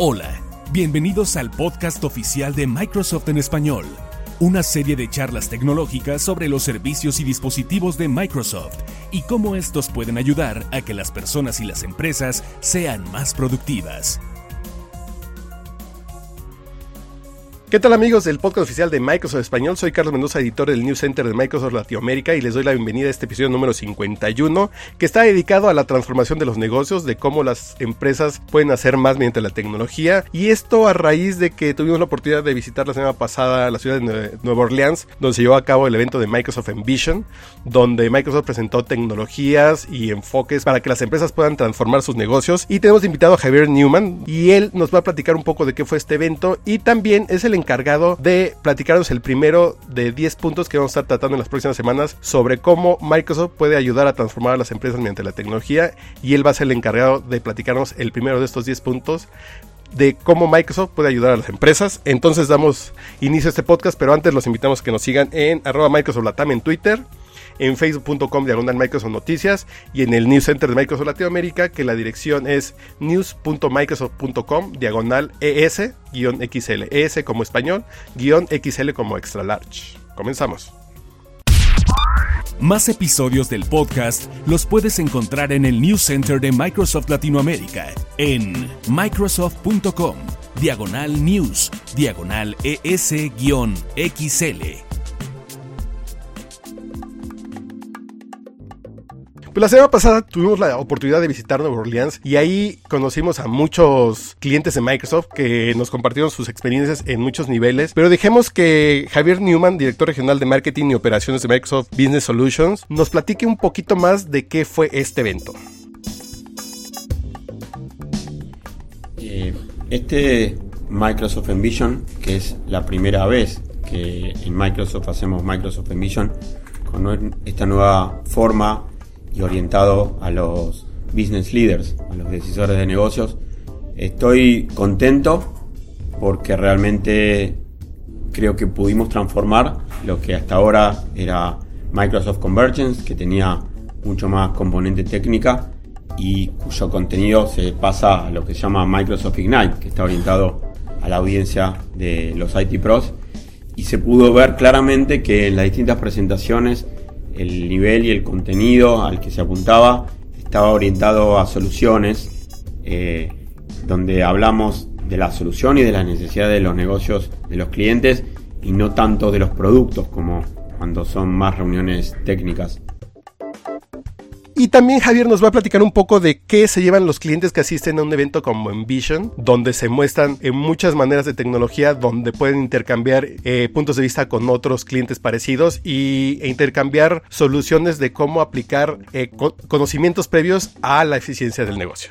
Hola, bienvenidos al podcast oficial de Microsoft en español, una serie de charlas tecnológicas sobre los servicios y dispositivos de Microsoft y cómo estos pueden ayudar a que las personas y las empresas sean más productivas. ¿Qué tal amigos del podcast oficial de Microsoft Español? Soy Carlos Mendoza, editor del News Center de Microsoft Latinoamérica y les doy la bienvenida a este episodio número 51 que está dedicado a la transformación de los negocios, de cómo las empresas pueden hacer más mediante la tecnología y esto a raíz de que tuvimos la oportunidad de visitar la semana pasada la ciudad de Nueva Orleans donde se llevó a cabo el evento de Microsoft Envision donde Microsoft presentó tecnologías y enfoques para que las empresas puedan transformar sus negocios y tenemos invitado a Javier Newman y él nos va a platicar un poco de qué fue este evento y también es el encargado de platicarnos el primero de 10 puntos que vamos a estar tratando en las próximas semanas sobre cómo Microsoft puede ayudar a transformar a las empresas mediante la tecnología y él va a ser el encargado de platicarnos el primero de estos 10 puntos de cómo Microsoft puede ayudar a las empresas. Entonces damos inicio a este podcast, pero antes los invitamos a que nos sigan en arroba Microsoft Latam en Twitter, en facebook.com diagonal Microsoft Noticias y en el News Center de Microsoft Latinoamérica, que la dirección es news.microsoft.com diagonal ES-XL. ES como español, guion XL como extra large. Comenzamos. Más episodios del podcast los puedes encontrar en el News Center de Microsoft Latinoamérica en microsoft.com diagonal news diagonal ES-XL. Pues la semana pasada tuvimos la oportunidad de visitar Nueva Orleans y ahí conocimos a muchos clientes de Microsoft que nos compartieron sus experiencias en muchos niveles. Pero dejemos que Javier Newman, director regional de marketing y operaciones de Microsoft Business Solutions, nos platique un poquito más de qué fue este evento. Eh, este Microsoft Envision, que es la primera vez que en Microsoft hacemos Microsoft Envision con esta nueva forma y orientado a los business leaders, a los decisores de negocios. Estoy contento porque realmente creo que pudimos transformar lo que hasta ahora era Microsoft Convergence, que tenía mucho más componente técnica y cuyo contenido se pasa a lo que se llama Microsoft Ignite, que está orientado a la audiencia de los IT pros. Y se pudo ver claramente que en las distintas presentaciones el nivel y el contenido al que se apuntaba estaba orientado a soluciones, eh, donde hablamos de la solución y de las necesidades de los negocios de los clientes y no tanto de los productos como cuando son más reuniones técnicas. Y también Javier nos va a platicar un poco de qué se llevan los clientes que asisten a un evento como Envision, donde se muestran en muchas maneras de tecnología, donde pueden intercambiar eh, puntos de vista con otros clientes parecidos y, e intercambiar soluciones de cómo aplicar eh, conocimientos previos a la eficiencia del negocio.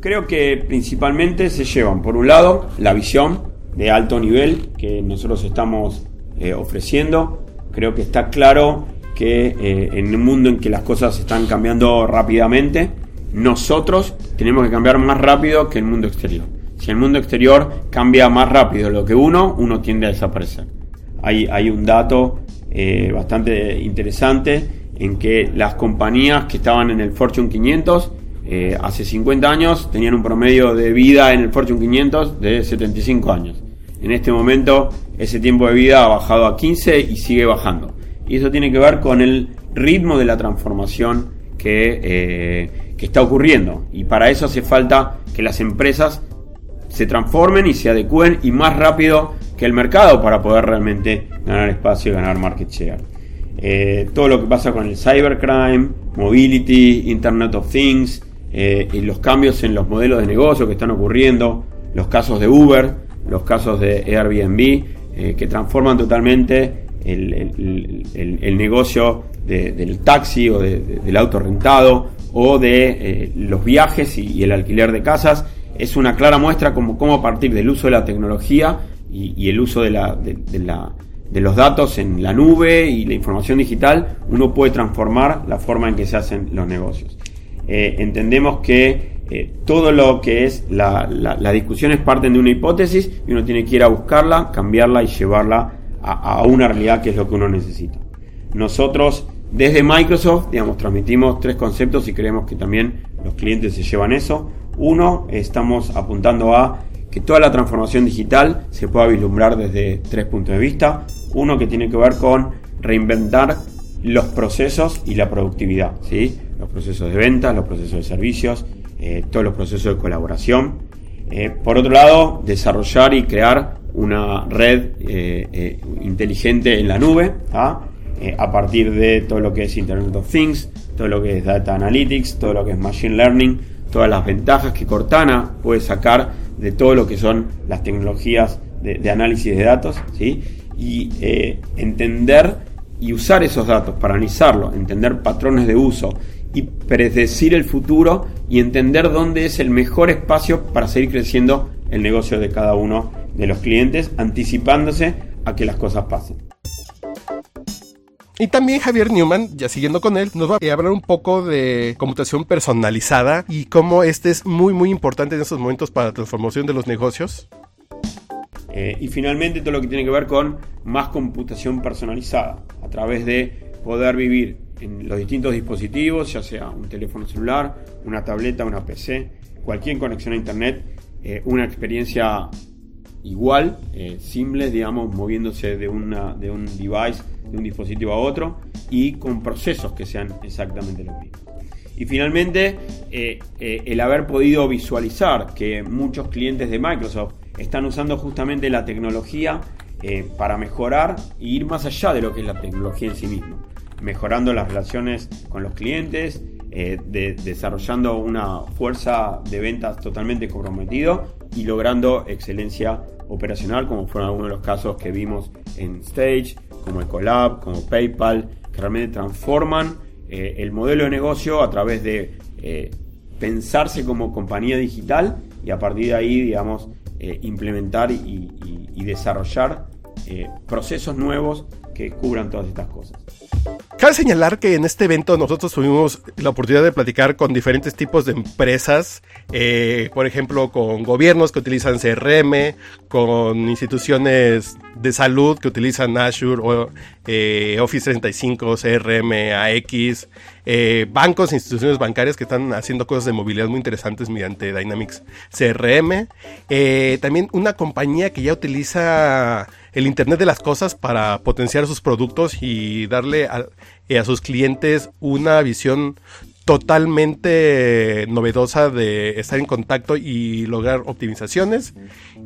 Creo que principalmente se llevan, por un lado, la visión de alto nivel que nosotros estamos eh, ofreciendo. Creo que está claro que eh, en un mundo en que las cosas están cambiando rápidamente, nosotros tenemos que cambiar más rápido que el mundo exterior. Si el mundo exterior cambia más rápido lo que uno, uno tiende a desaparecer. Hay, hay un dato eh, bastante interesante en que las compañías que estaban en el Fortune 500 eh, hace 50 años tenían un promedio de vida en el Fortune 500 de 75 años. En este momento ese tiempo de vida ha bajado a 15 y sigue bajando y eso tiene que ver con el ritmo de la transformación que, eh, que, está ocurriendo. Y para eso hace falta que las empresas se transformen y se adecúen y más rápido que el mercado para poder realmente ganar espacio y ganar market share. Eh, todo lo que pasa con el cybercrime, mobility, Internet of Things eh, y los cambios en los modelos de negocio que están ocurriendo, los casos de Uber, los casos de Airbnb, que transforman totalmente el, negocio del taxi o del auto rentado o de eh, los viajes y, el alquiler de casas, es una clara muestra como cómo a partir del uso de la tecnología y, el uso de, la, de, los datos en la nube y la información digital, uno puede transformar la forma en que se hacen los negocios. Eh, entendemos que eh, todo lo que es la, las discusiones parten de una hipótesis y uno tiene que ir a buscarla, cambiarla y llevarla a, una realidad que es lo que uno necesita. Nosotros desde Microsoft, digamos, transmitimos tres conceptos y creemos que también los clientes se llevan eso. Uno, estamos apuntando a que toda la transformación digital se pueda vislumbrar desde tres puntos de vista. Uno que tiene que ver con reinventar los procesos y la productividad, ¿sí? los procesos de venta, los procesos de servicios, eh, todos los procesos de colaboración. Eh, por otro lado, desarrollar y crear una red eh, inteligente en la nube, a partir de todo lo que es Internet of Things, todo lo que es Data Analytics, todo lo que es Machine Learning, todas las ventajas que Cortana puede sacar de todo lo que son las tecnologías de, análisis de datos, ¿sí? y eh, entender y usar esos datos para analizarlo, entender patrones de uso y predecir el futuro y entender dónde es el mejor espacio para seguir creciendo el negocio de cada uno de los clientes, anticipándose a que las cosas pasen. Y también Javier Newman, ya siguiendo con él, nos va a hablar un poco de computación personalizada y cómo este es muy muy importante en estos momentos para la transformación de los negocios. Eh, y finalmente todo lo que tiene que ver con más computación personalizada, a través de poder vivir en los distintos dispositivos, ya sea un teléfono celular, una tableta, una PC, cualquier conexión a Internet, eh, una experiencia igual, eh, simple, digamos, moviéndose de, una, de un device, de un dispositivo a otro, y con procesos que sean exactamente los mismos. Y finalmente, eh, el haber podido visualizar que muchos clientes de Microsoft están usando justamente la tecnología para mejorar e ir más allá de lo que es la tecnología en sí misma, mejorando las relaciones con los clientes, desarrollando una fuerza de ventas totalmente comprometido y logrando excelencia operacional, como fueron algunos de los casos que vimos en Stage, como Ecolab, como PayPal, que realmente transforman eh, el modelo de negocio a través de eh, pensarse como compañía digital y a partir de ahí, digamos, eh, implementar y desarrollar procesos nuevos que cubran todas estas cosas. Cabe señalar que en este evento nosotros tuvimos la oportunidad de platicar con diferentes tipos de empresas, eh, por ejemplo, con gobiernos que utilizan CRM, con instituciones de salud que utilizan Azure o eh, Office 35, CRM, AX, eh, bancos, instituciones bancarias que están haciendo cosas de movilidad muy interesantes mediante Dynamics CRM, también una compañía que ya utiliza el Internet de las Cosas para potenciar sus productos y darle a, eh, a sus clientes una visión totalmente novedosa de estar en contacto y lograr optimizaciones.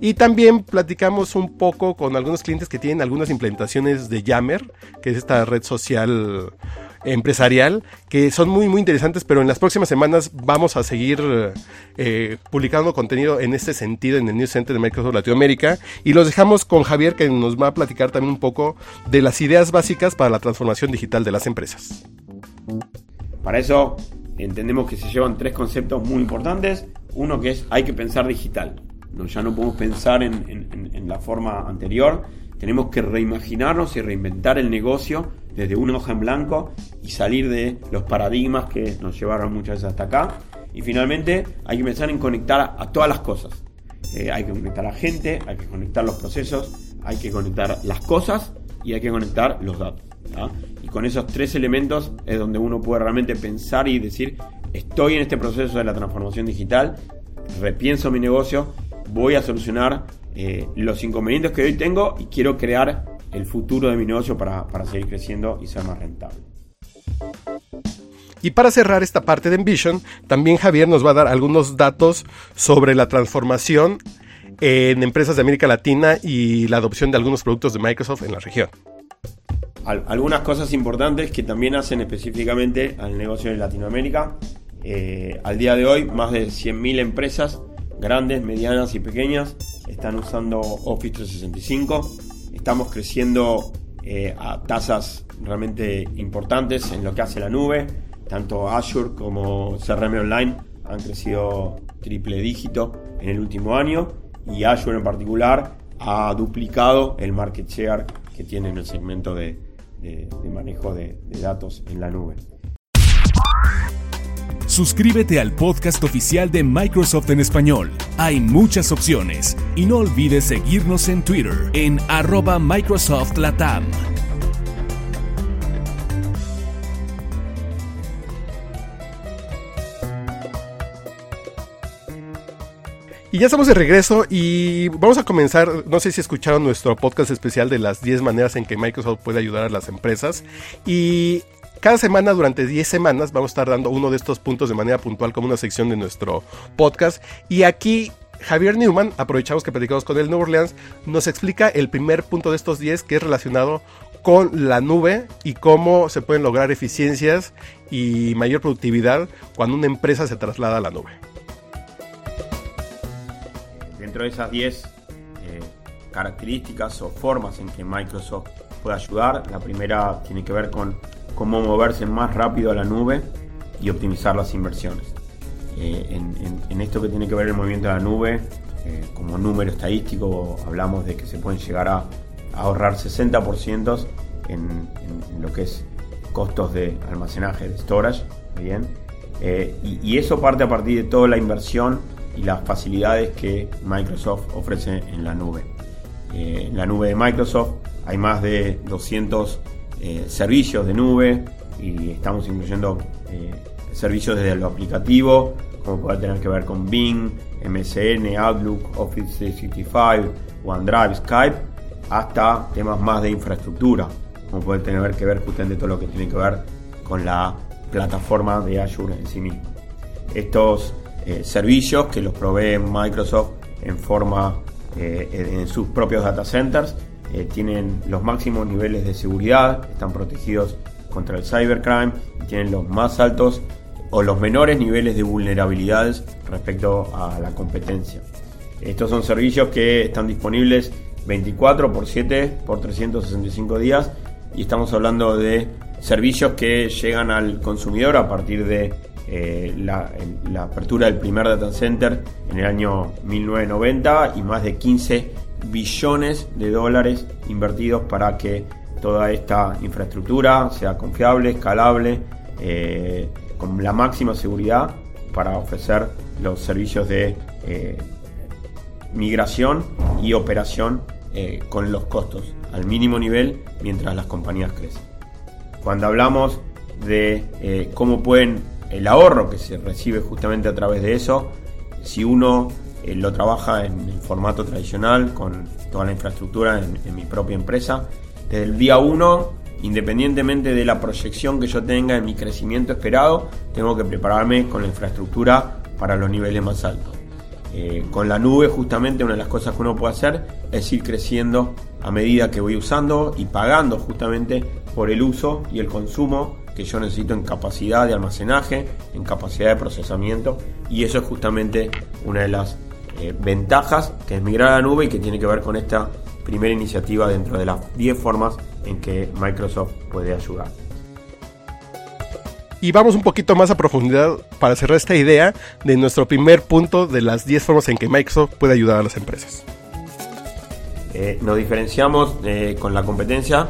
Y también platicamos un poco con algunos clientes que tienen algunas implementaciones de Yammer, que es esta red social empresarial que son muy muy interesantes, pero en las próximas semanas vamos a seguir eh, publicando contenido en este sentido en el News Center de Microsoft Latinoamérica y los dejamos con Javier que nos va a platicar también un poco de las ideas básicas para la transformación digital de las empresas. Para eso entendemos que se llevan tres conceptos muy importantes. Uno que es hay que pensar digital. No, ya no podemos pensar en, en la forma anterior. Tenemos que reimaginarnos y reinventar el negocio desde una hoja en blanco y salir de los paradigmas que nos llevaron muchas veces hasta acá. Y finalmente hay que pensar en conectar a, todas las cosas. Eh, hay que conectar a gente, hay que conectar los procesos, hay que conectar las cosas y hay que conectar los datos. Y con esos tres elementos es donde uno puede realmente pensar y decir, estoy en este proceso de la transformación digital, repienso mi negocio, voy a solucionar eh, los inconvenientes que hoy tengo y quiero crear el futuro de mi negocio para, seguir creciendo y ser más rentable. Y para cerrar esta parte de Envision, también Javier nos va a dar algunos datos sobre la transformación en empresas de América Latina y la adopción de algunos productos de Microsoft en la región. algunas cosas importantes que también hacen específicamente al negocio en Latinoamérica. Eh, al día de hoy, más de 100.000 empresas, grandes, medianas y pequeñas, están usando Office 365 estamos creciendo eh, a tasas realmente importantes en lo que hace la nube. Tanto Azure como CRM Online han crecido triple dígito en el último año y Azure en particular ha duplicado el market share que tiene en el segmento de, manejo de datos en la nube. Suscríbete al podcast oficial de Microsoft en español. Hay muchas opciones y no olvides seguirnos en Twitter en arroba Microsoft Latam. Y ya estamos de regreso y vamos a comenzar, no sé si escucharon nuestro podcast especial de las 10 maneras en que Microsoft puede ayudar a las empresas. Y cada semana, durante 10 semanas, vamos a estar dando uno de estos puntos de manera puntual como una sección de nuestro podcast. Y aquí Javier Newman, aprovechamos que platicamos con el New Orleans, nos explica el primer punto de estos 10 que es relacionado con la nube y cómo se pueden lograr eficiencias y mayor productividad cuando una empresa se traslada a la nube dentro de esas 10 eh, características o formas en que Microsoft puede ayudar, la primera tiene que ver con cómo moverse más rápido a la nube y optimizar las inversiones. Eh, en, esto que tiene que ver el movimiento de la nube, eh, como número estadístico, hablamos de que se pueden llegar a, ahorrar 60% en, lo que es costos de almacenaje, de storage, bien. y, y, eso parte a partir de toda la inversión y las facilidades que Microsoft ofrece en la nube. Eh, en la nube de Microsoft hay más de 200 eh, servicios de nube y estamos incluyendo eh, servicios desde lo aplicativo, como puede tener que ver con Bing, MSN, Outlook, Office 365, OneDrive, Skype, hasta temas más de infraestructura, como puede tener que ver justamente todo lo que tiene que ver con la plataforma de Azure en sí mismo. Estos eh, servicios que los provee Microsoft en forma eh, en sus propios data centers. Eh, tienen los máximos niveles de seguridad, están protegidos contra el cybercrime, tienen los más altos o los menores niveles de vulnerabilidades respecto a la competencia. Estos son servicios que están disponibles 24 por 7 por 365 días y estamos hablando de servicios que llegan al consumidor a partir de eh, la, apertura del primer data center en el año 1990 y más de 15 billones de dólares invertidos para que toda esta infraestructura sea confiable, escalable, eh, con la máxima seguridad para ofrecer los servicios de eh, migración y operación con los costos al mínimo nivel mientras las compañías crecen. Cuando hablamos de cómo pueden el ahorro que se recibe justamente a través de eso, si uno eh, lo trabaja en formato tradicional, con toda la infraestructura en, mi propia empresa, desde el día 1, independientemente de la proyección que yo tenga en mi crecimiento esperado, tengo que prepararme con la infraestructura para los niveles más altos. Eh, con la nube justamente una de las cosas que uno puede hacer es ir creciendo a medida que voy usando y pagando justamente por el uso y el consumo que yo necesito en capacidad de almacenaje, en capacidad de procesamiento y eso es justamente una de las eh, ventajas que es migrar a la nube y que tiene que ver con esta primera iniciativa dentro de las 10 formas en que Microsoft puede ayudar. Y vamos un poquito más a profundidad para cerrar esta idea de nuestro primer punto de las 10 formas en que Microsoft puede ayudar a las empresas. Eh, nos diferenciamos eh, con la competencia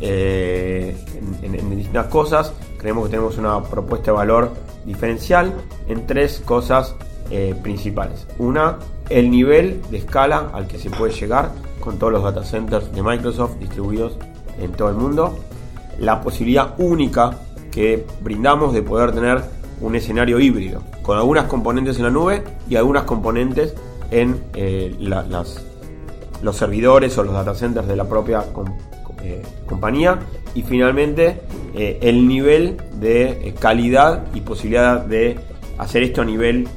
eh, en, distintas cosas. Creemos que tenemos una propuesta de valor diferencial en tres cosas eh, principales. Una, el nivel de escala al que se puede llegar con todos los data centers de Microsoft distribuidos en todo el mundo. La posibilidad única que brindamos de poder tener un escenario híbrido, con algunas componentes en la nube y algunas componentes en eh, las, los servidores o los data centers de la propia eh, compañía y finalmente el nivel de calidad y posibilidad de hacer esto a nivel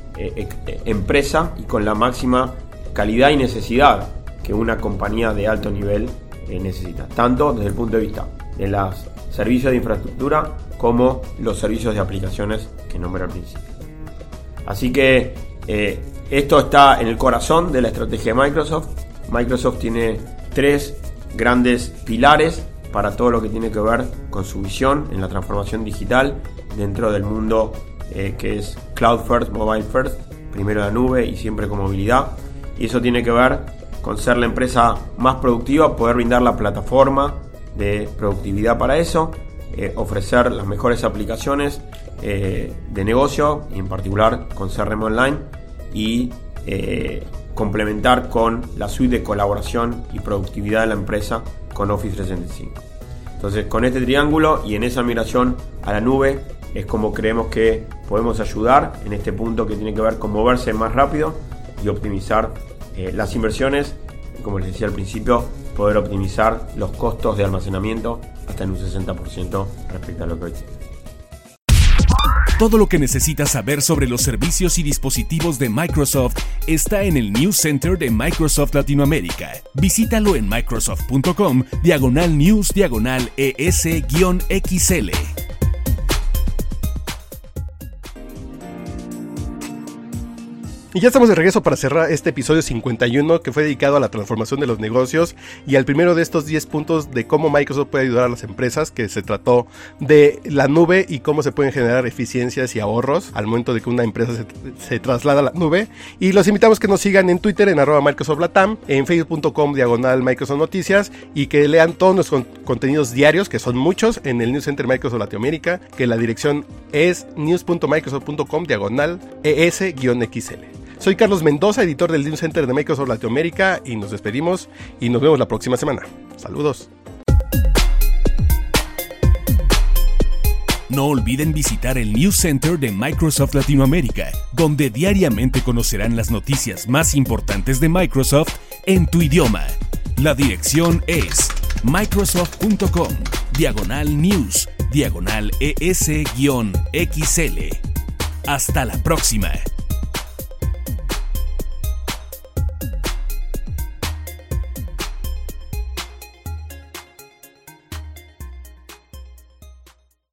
empresa y con la máxima calidad y necesidad que una compañía de alto nivel necesita, tanto desde el punto de vista de los servicios de infraestructura como los servicios de aplicaciones que nombré al principio. Así que esto está en el corazón de la estrategia de Microsoft. Microsoft tiene tres grandes pilares para todo lo que tiene que ver con su visión en la transformación digital dentro del mundo eh, que es Cloud First, Mobile First, primero la nube y siempre con movilidad. Y eso tiene que ver con ser la empresa más productiva, poder brindar la plataforma de productividad para eso, eh, ofrecer las mejores aplicaciones eh, de negocio, en particular con CRM Online, y complementar con la suite de colaboración y productividad de la empresa con Office 365. Entonces, con este triángulo y en esa migración a la nube es como creemos que podemos ayudar en este punto que tiene que ver con moverse más rápido y optimizar eh, las inversiones, como les decía al principio, poder optimizar los costos de almacenamiento hasta en un 60% respecto a lo que hoy tiene. Todo lo que necesitas saber sobre los servicios y dispositivos de Microsoft está en el News Center de Microsoft Latinoamérica. Visítalo en microsoft.com diagonal news diagonal ES-XL. Y ya estamos de regreso para cerrar este episodio 51 que fue dedicado a la transformación de los negocios y al primero de estos 10 puntos de cómo Microsoft puede ayudar a las empresas, que se trató de la nube y cómo se pueden generar eficiencias y ahorros al momento de que una empresa se, traslada a la nube. Y los invitamos que nos sigan en Twitter en arroba Microsoft Latam, en facebook.com diagonal Microsoft Noticias y que lean todos nuestros contenidos diarios, que son muchos, en el News Center Microsoft Latinoamérica, que la dirección es news.microsoft.com diagonal ES-XL. Soy Carlos Mendoza, editor del News Center de Microsoft Latinoamérica y nos despedimos y nos vemos la próxima semana. Saludos. No olviden visitar el News Center de Microsoft Latinoamérica, donde diariamente conocerán las noticias más importantes de Microsoft en tu idioma. La dirección es microsoft.com, diagonal news, diagonal ES-XL. Hasta la próxima.